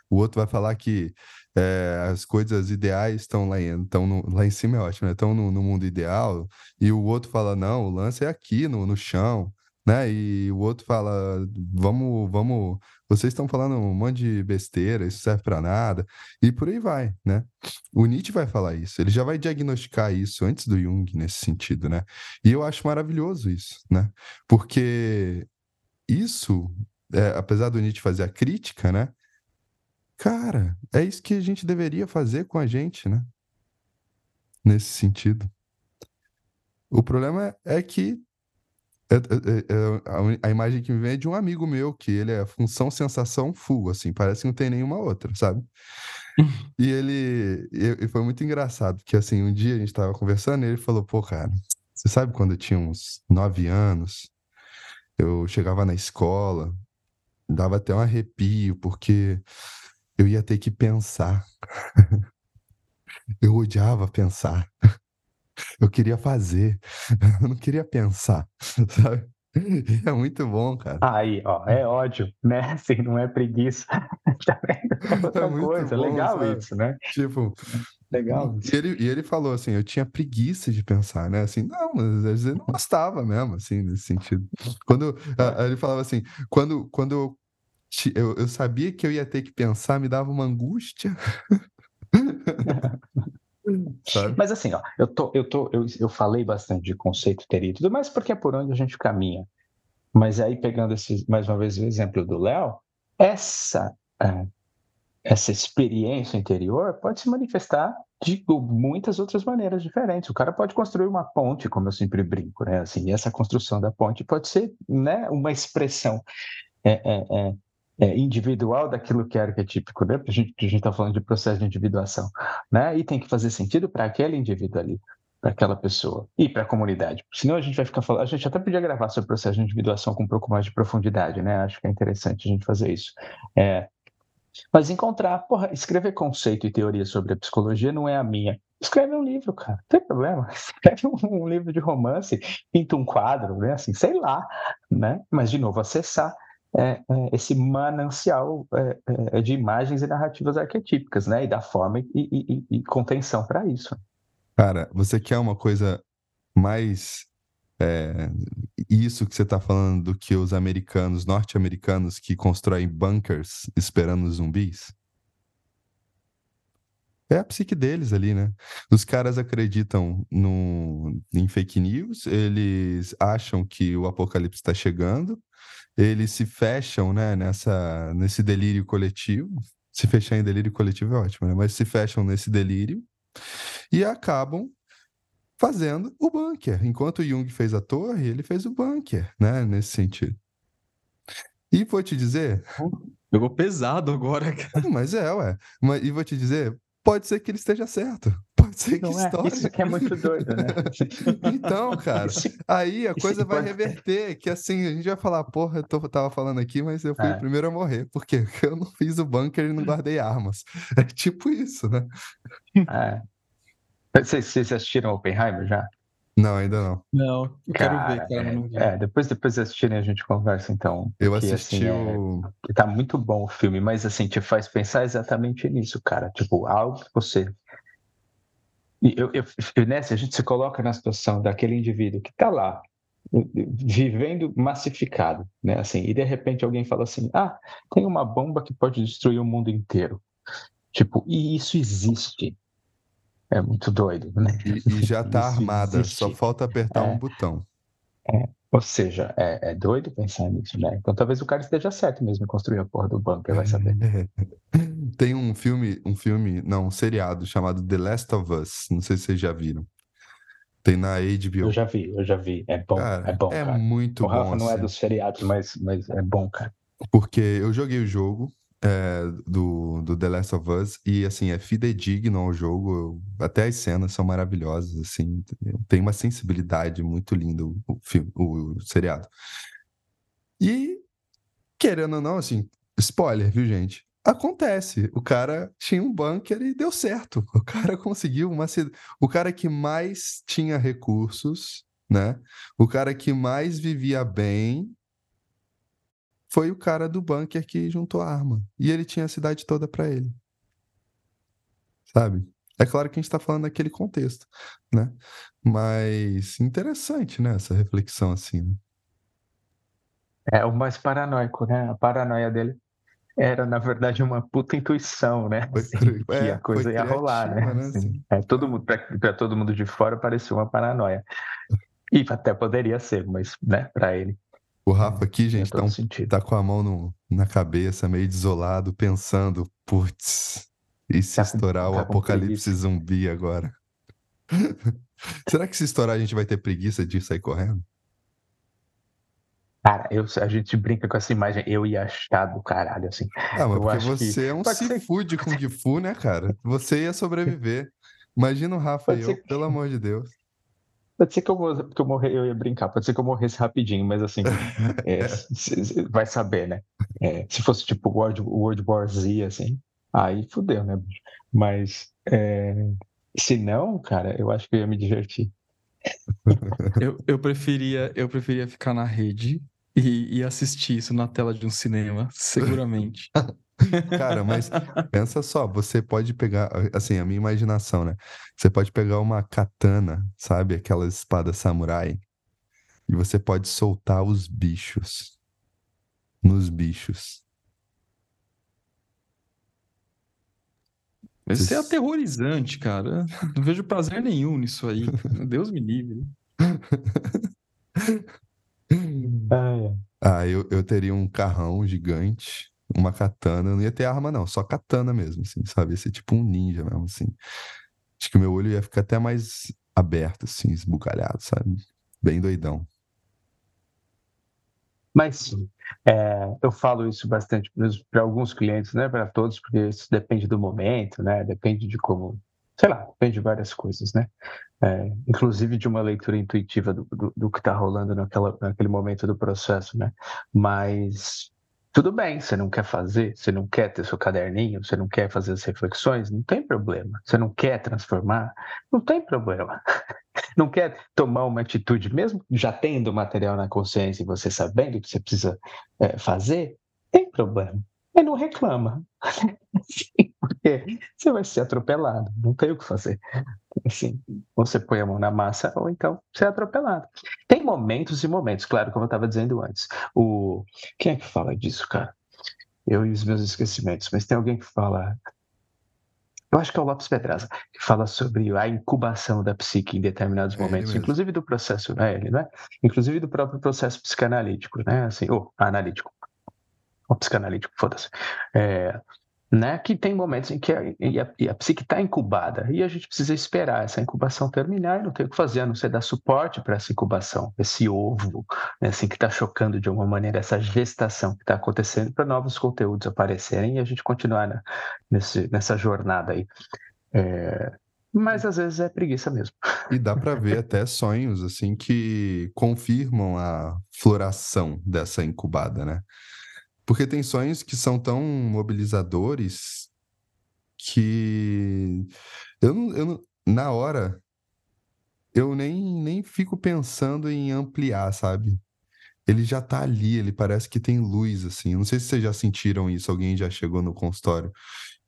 o outro vai falar que é, as coisas ideais estão lá, estão lá em cima, é ótimo, né? Estão no, no, mundo ideal, e o outro fala, não, o lance é aqui, no, no chão, né? E o outro fala, vamos, vamos, vocês estão falando um monte de besteira, isso serve para nada, e por aí vai, né? O Nietzsche vai falar isso, ele já vai diagnosticar isso antes do Jung nesse sentido, né? E eu acho maravilhoso isso, né? Porque isso, é, apesar do Nietzsche fazer a crítica, né? Cara, é isso que a gente deveria fazer com a gente, né? Nesse sentido. O problema é que é, é, é, a, imagem que me vem é de um amigo meu, que ele é função sensação full, assim, parece que não tem nenhuma outra, sabe? e ele e, e foi muito engraçado, porque assim, um dia a gente tava conversando e ele falou, pô, cara, você sabe quando eu tinha uns nove anos, eu chegava na escola, dava até um arrepio, porque eu ia ter que pensar. eu odiava pensar. Eu queria fazer, eu não queria pensar, sabe? É muito bom, cara. Aí, ó, é ódio, né? Assim, não é preguiça. tá vendo? É outra é coisa, bom, legal sabe? isso, né? Tipo, legal. E ele, e ele falou assim: eu tinha preguiça de pensar, né? Assim, não, mas às vezes eu não gostava mesmo, assim, nesse sentido. Quando ele falava assim, quando, quando eu, eu sabia que eu ia ter que pensar, me dava uma angústia. Sabe? Mas assim, ó, eu, tô, eu, tô, eu, eu falei bastante de conceito teria e tudo mais, porque é por onde a gente caminha. Mas aí, pegando esse, mais uma vez o exemplo do Léo, essa, é, essa experiência interior pode se manifestar de muitas outras maneiras diferentes. O cara pode construir uma ponte, como eu sempre brinco, né? Assim, e essa construção da ponte pode ser né, uma expressão é, é, é é, individual daquilo que é arquetípico, né? A gente está falando de processo de individuação, né? E tem que fazer sentido para aquele indivíduo ali, para aquela pessoa e para a comunidade. Senão a gente vai ficar falando. A gente até podia gravar sobre o processo de individuação com um pouco mais de profundidade, né? Acho que é interessante a gente fazer isso. É, mas encontrar, porra, escrever conceito e teoria sobre a psicologia não é a minha. Escreve um livro, cara, não tem problema. Escreve um, livro de romance, pinta um quadro, né? Assim, sei lá, né? Mas, de novo, acessar é, é, esse manancial é, é, de imagens e narrativas arquetípicas, né? E da forma e, e, e contenção para isso. Cara, você quer uma coisa mais é, isso que você está falando do que os americanos, norte-americanos, que constroem bunkers esperando zumbis? É a psique deles ali, né? Os caras acreditam no, em fake news, eles acham que o apocalipse está chegando, eles se fecham né, nessa, nesse delírio coletivo. Se fechar em delírio coletivo é ótimo, né? Mas se fecham nesse delírio e acabam fazendo o bunker. Enquanto Jung fez a torre, ele fez o bunker, né? Nesse sentido. E vou te dizer. Pegou pesado agora, cara. Mas é, ué. Mas, e vou te dizer, pode ser que ele esteja certo. Pode ser que Não é, Isso que é muito doido, né? então, cara, aí a coisa vai reverter, que assim, a gente vai falar, porra, eu tô, tava falando aqui, mas eu fui é. o primeiro a morrer. Por quê? Porque eu não fiz o bunker e não guardei armas. É tipo isso, né? É. Vocês, vocês assistiram Oppenheimer já? Não, ainda não. Não, eu cara, quero ver, cara, não vi. É, depois, depois de assistirem a gente conversa, então. Eu porque, assisti assim, o... É, tá muito bom o filme, mas assim, te faz pensar exatamente nisso, cara. Tipo, algo que você... Eu, eu, eu, né, se a gente se coloca na situação daquele indivíduo que tá lá, vivendo massificado, né, assim, e de repente alguém fala assim, ah, tem uma bomba que pode destruir o mundo inteiro. Tipo, e isso existe. É muito doido, né? E, e já está armada, existe. só falta apertar é, um botão. É, ou seja, é, é, doido pensar nisso, né? Então talvez o cara esteja certo mesmo em construir a porra do bunker, vai saber. Tem um filme, um filme, não, um seriado chamado The Last of Us. Não sei se vocês já viram. Tem na HBO. Eu já vi, eu já vi. É bom, cara, é bom, é cara. muito o bom. O Rafa não é assim. dos seriados, mas, mas é bom, cara. Porque eu joguei o jogo, é, do, do The Last of Us e assim é fidedigno ao jogo. Até as cenas são maravilhosas assim tem uma sensibilidade muito linda o, filme o, o, seriado. E querendo ou não assim spoiler viu gente? Acontece. O cara tinha um bunker e deu certo. O cara conseguiu uma o cara que mais tinha recursos né? O cara que mais vivia bem foi o cara do bunker que juntou a arma. E ele tinha a cidade toda para ele. Sabe? É claro que a gente está falando daquele contexto, né? Mas interessante, né? Essa reflexão assim. Né? É o mais paranoico, né? A paranoia dele era, na verdade, uma puta intuição, né? Assim, é, que a coisa ia rolar, né? né? Assim, é, todo mundo, para todo mundo de fora parecia uma paranoia. E até poderia ser, mas, né, para ele o Rafa aqui, gente, tá, um, tá, com a mão no, na cabeça, meio desolado, pensando, putz, e se tá estourar o apocalipse zumbi agora? Será que se estourar a gente vai ter preguiça de sair correndo? Cara, eu, a gente brinca com essa imagem, eu ia achar do caralho, assim. Ah, mas porque você que... é um seafood com Gifu, né, cara? Você ia sobreviver. Imagina o Rafa Pode e eu, que... pelo amor de Deus. Pode ser que eu, que eu morrer, eu ia brincar, pode ser que eu morresse rapidinho, mas assim, é, vai saber, né? É, se fosse tipo World, World War Z, assim, aí fudeu, né? Mas é, se não, cara, eu acho que eu ia me divertir. eu, eu, preferia, eu preferia ficar na rede e, e assistir isso na tela de um cinema, seguramente. Cara, mas pensa só, você pode pegar, assim, a minha imaginação, né? Você pode pegar uma katana, sabe? Aquela espada samurai, e você pode soltar os bichos nos bichos. Isso é aterrorizante, cara. Não vejo prazer nenhum nisso aí. Deus me livre. ah, eu, eu teria um carrão gigante uma katana, não ia ter arma não, só katana mesmo, assim, sabe? Ia ser tipo um ninja mesmo, assim. Acho que o meu olho ia ficar até mais aberto, assim, esbugalhado, sabe? Bem doidão. Mas sim, é, eu falo isso bastante para alguns clientes, né? Para todos, porque isso depende do momento, né? Depende de como, sei lá, depende de várias coisas, né? É, inclusive de uma leitura intuitiva do, do, do que está rolando naquela, naquele momento do processo, né? Mas tudo bem, você não quer fazer, você não quer ter seu caderninho, você não quer fazer as reflexões, não tem problema. Você não quer transformar, não tem problema. não quer tomar uma atitude, mesmo já tendo material na consciência e você sabendo que você precisa é, fazer, tem problema. Mas não reclama. Porque você vai ser atropelado, não tem o que fazer. Assim, você põe a mão na massa, ou então você é atropelado. Tem momentos e momentos, claro, como eu estava dizendo antes. O... Quem é que fala disso, cara? Eu e os meus esquecimentos, mas tem alguém que fala eu acho que é o Lopes Pedraza, que fala sobre a incubação da psique em determinados é momentos, inclusive do processo, é ele, né? Inclusive do próprio processo psicanalítico, né? Assim, ou analítico, ou psicanalítico, foda-se. É, né? Que tem momentos em que a, a, a psique está incubada e a gente precisa esperar essa incubação terminar e não tem o que fazer, a não ser dar suporte para essa incubação, esse ovo, né? assim, que está chocando de alguma maneira, essa gestação que está acontecendo para novos conteúdos aparecerem e a gente continuar né? nesse, nessa jornada aí. É, mas às vezes é preguiça mesmo. E dá para ver até sonhos assim que confirmam a floração dessa incubada, né? Porque tem sonhos que são tão mobilizadores que eu, eu na hora eu nem, nem fico pensando em ampliar, sabe? Ele já tá ali, ele parece que tem luz, assim. Eu não sei se vocês já sentiram isso, alguém já chegou no consultório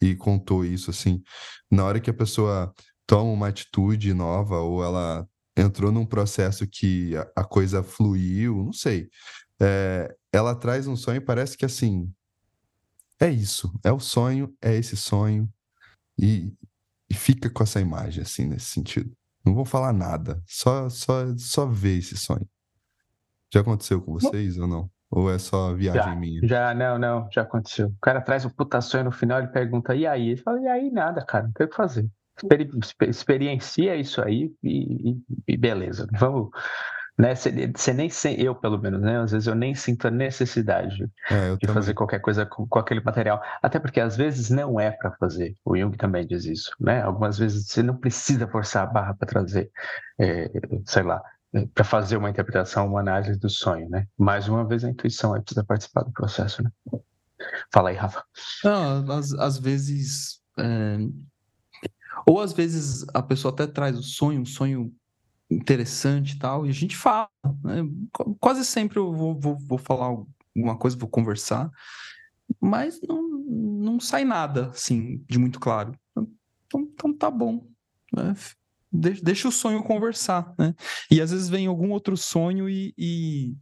e contou isso, assim. Na hora que a pessoa toma uma atitude nova ou ela entrou num processo que a, a coisa fluiu, não sei. É, ela traz um sonho, parece que assim, é isso, é o sonho, é esse sonho, e, e fica com essa imagem, assim, nesse sentido. Não vou falar nada, só, só, só ver esse sonho. Já aconteceu com vocês ou não? Ou é só viagem já, minha? Já, não, não, já aconteceu. O cara traz o puta sonho no final, ele pergunta, e aí? Ele fala, e aí nada, cara, não tem o que fazer. Experi experiencia isso aí e, e, e beleza. Vamos, né? Você nem eu pelo menos, né? Às vezes eu nem sinto a necessidade é, de também. fazer qualquer coisa com, com, aquele material, até porque às vezes não é para fazer. O Jung também diz isso, né? Algumas vezes você não precisa forçar a barra para trazer, é, sei lá, é, para fazer uma interpretação, uma análise do sonho, né? Mais uma vez a intuição aí precisa participar do processo, né? Fala aí, Rafa. Não, às, às vezes é... ou às vezes a pessoa até traz o sonho, um sonho interessante e tal, e a gente fala. Né? Quase sempre eu vou, vou, vou falar alguma coisa, vou conversar, mas não, não sai nada, assim, de muito claro. Então, então tá bom. Né? Deixa, deixa, o sonho conversar, né? E às vezes vem algum outro sonho e, e,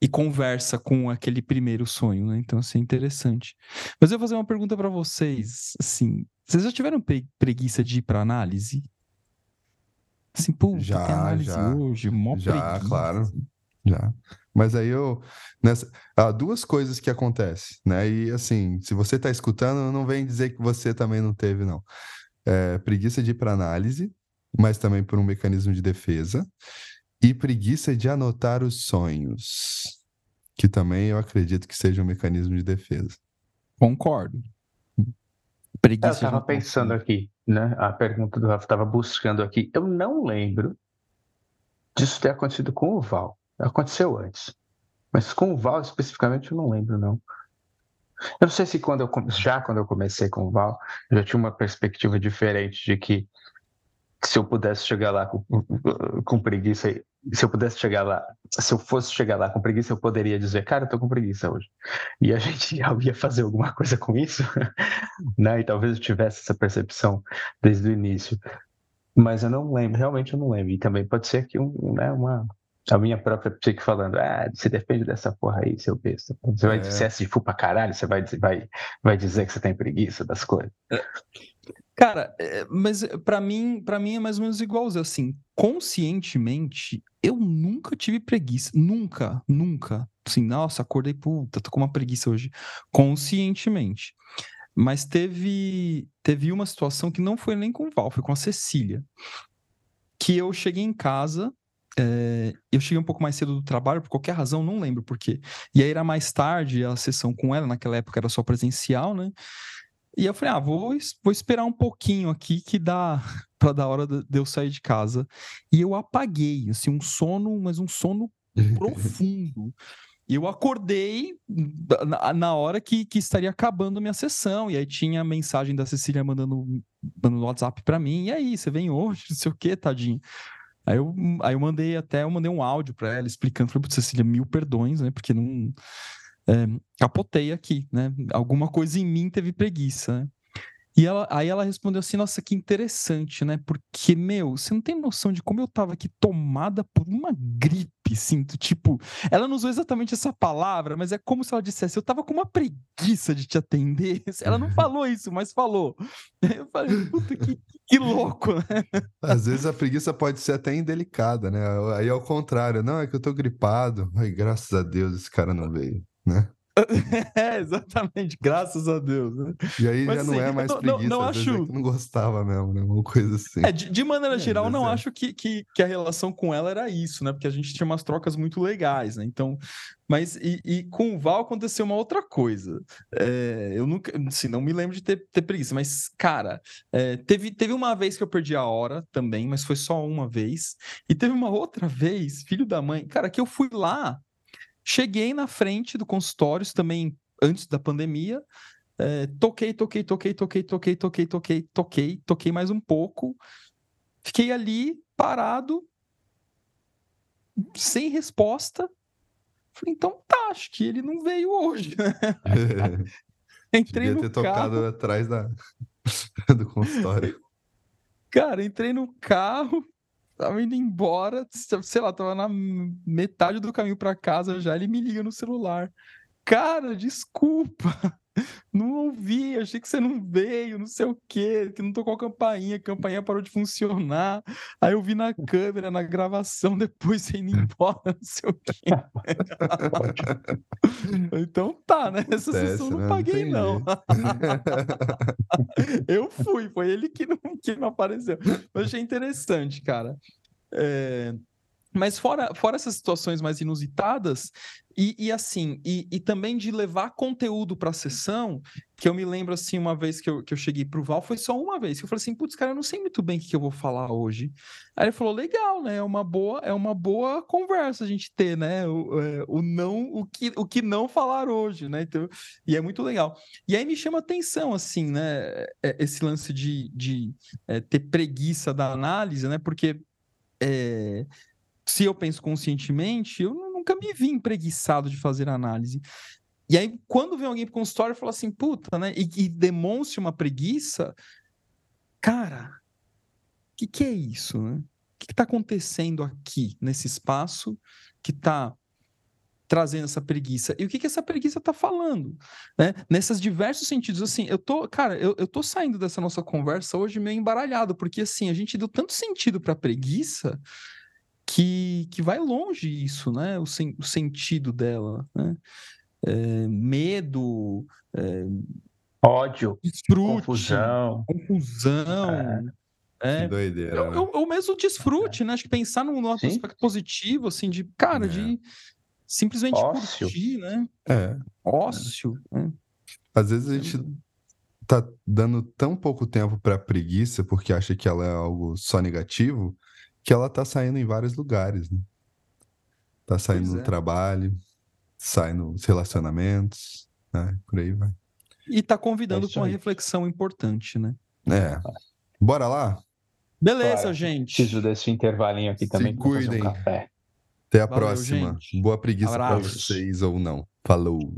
e conversa com aquele primeiro sonho, né? Então, assim, é interessante. Mas eu vou fazer uma pergunta para vocês, assim, vocês já tiveram preguiça de ir para análise? Assim, pô, já, tem análise já, hoje, mó Já, preguiça. claro. Já. Mas aí eu. Nessa, há duas coisas que acontecem, né? E assim, se você está escutando, não vem dizer que você também não teve, não. É, preguiça de ir para análise, mas também por um mecanismo de defesa. E preguiça de anotar os sonhos, que também eu acredito que seja um mecanismo de defesa. Concordo. Preguiça eu estava pensando aqui, né? A pergunta do Rafa estava buscando aqui. Eu não lembro disso ter acontecido com o Val. Aconteceu antes. Mas com o Val especificamente eu não lembro, não. Eu não sei se quando eu, já quando eu comecei com o Val, eu já tinha uma perspectiva diferente de que se eu pudesse chegar lá com, com preguiça, se eu pudesse chegar lá, se eu fosse chegar lá com preguiça, eu poderia dizer, cara, eu tô com preguiça hoje. E a gente ia fazer alguma coisa com isso, né? E talvez eu tivesse essa percepção desde o início. Mas eu não lembro, realmente eu não lembro. E também pode ser que um, né, uma, a minha própria psique falando, ah, você depende dessa porra aí, seu besta. Você vai é. dizer se for pra caralho, você vai, vai, vai dizer que você tem preguiça das coisas. Cara, é, mas para mim, para mim é mais ou menos igualzinho assim. Conscientemente, eu nunca tive preguiça, nunca, nunca. Assim, nossa, acordei puta, tô com uma preguiça hoje. Conscientemente. Mas teve teve uma situação que não foi nem com o Val, foi com a Cecília. Que eu cheguei em casa, é, eu cheguei um pouco mais cedo do trabalho, por qualquer razão, não lembro por quê. E aí era mais tarde a sessão com ela, naquela época era só presencial, né? E eu falei, ah, vou, vou esperar um pouquinho aqui que dá para dar hora de eu sair de casa. E eu apaguei, assim, um sono, mas um sono profundo. E eu acordei na, na hora que, que estaria acabando a minha sessão. E aí tinha a mensagem da Cecília mandando, mandando WhatsApp para mim. E aí, você vem hoje? Não sei o que, tadinho. Aí eu, aí eu mandei até, eu mandei um áudio para ela explicando, falei, Cecília, mil perdões, né? Porque não é, capotei aqui, né? Alguma coisa em mim teve preguiça, né? E ela, aí ela respondeu assim: Nossa, que interessante, né? Porque, meu, você não tem noção de como eu tava aqui tomada por uma gripe, sinto. Tipo, ela não usou exatamente essa palavra, mas é como se ela dissesse: Eu tava com uma preguiça de te atender. Ela não falou isso, mas falou. Eu falei: Puta, que, que louco, né? Às vezes a preguiça pode ser até indelicada, né? Aí ao contrário: Não, é que eu tô gripado. Ai, graças a Deus esse cara não veio, né? é, exatamente, graças a Deus. Né? E aí Mas, já não assim, é mais não, preguiça, não, não é acho... É não gostava mesmo, né? Uma coisa assim. É, de, de maneira é, geral, não é. acho que, que, que, a relação com ela era isso, né? Porque a gente tinha umas trocas muito legais, né? Então, mas e, e com o Val aconteceu uma outra coisa. É, eu nunca, assim, não me lembro de ter, ter preguiça, mas, cara, teve, teve uma vez que eu perdi a hora também, mas foi só uma vez. E teve uma outra vez, filho da mãe, cara, que eu fui lá Cheguei na frente do consultório, também antes da pandemia. É, toquei, toquei, toquei, toquei, toquei, toquei, toquei, toquei, toquei mais um pouco. Fiquei ali parado, sem resposta. Falei, então tá, acho que ele não veio hoje. entrei Devia no ter carro. tocado atrás da... do consultório. Cara, entrei no carro, tava indo embora, sei lá, tava na metade do caminho para casa já, ele me liga no celular. Cara, desculpa, não ouvi, achei que você não veio, não sei o quê, que não tocou a campainha, a campainha parou de funcionar. Aí eu vi na câmera, na gravação, depois você indo embora, não sei o quê. então tá, né? Essa sessão eu não né? paguei, não. eu fui, foi ele que não, que não apareceu. Eu achei interessante, cara. É... Mas fora, fora essas situações mais inusitadas, e, e assim, e, e, também de levar conteúdo para a sessão, que eu me lembro assim, uma vez que eu, que eu cheguei pro Val, foi só uma vez, que eu falei assim, putz, cara, eu não sei muito bem o que, eu vou falar hoje. Aí ele falou, legal, né? É uma boa, é uma boa conversa a gente ter, né? O, é, o não, o que, o que não falar hoje, né? Então, e é muito legal. E aí me chama atenção, assim, né? É, esse lance de, de é, ter preguiça da análise, né? Porque é, se eu penso conscientemente, eu nunca me vi empreguiçado de fazer análise. E aí, quando vem alguém para o consultório e fala assim, puta, né? E, e demonstra uma preguiça, cara, o que, que é isso, né? O que está acontecendo aqui, nesse espaço que está trazendo essa preguiça. E o que, que essa preguiça está falando? Né? Nesses diversos sentidos, assim, eu tô, cara, eu, eu tô saindo dessa nossa conversa hoje meio embaralhado, porque assim, a gente deu tanto sentido para preguiça que, que vai longe isso, né? O, sen, o sentido dela, né? É, medo, é, ódio, desfrute, confusão, confusão. É. É, doideira, eu, né? eu, eu, mesmo desfrute, né? Acho que pensar num, num aspecto positivo, assim, de, cara, é. de simplesmente Ócio. curtir, né? É. Ócio. Né? Às vezes a gente tá dando tão pouco tempo para preguiça porque acha que ela é algo só negativo que ela tá saindo em vários lugares, né? Tá saindo pois no é. trabalho, sai nos relacionamentos, né? Por aí vai. E tá convidando é com uma reflexão importante, né? É. Bora lá? Beleza, Bora. gente. Preciso desse intervalinho aqui também fazer um café. Até a Valeu, próxima. Gente. Boa preguiça para vocês ou não. Falou.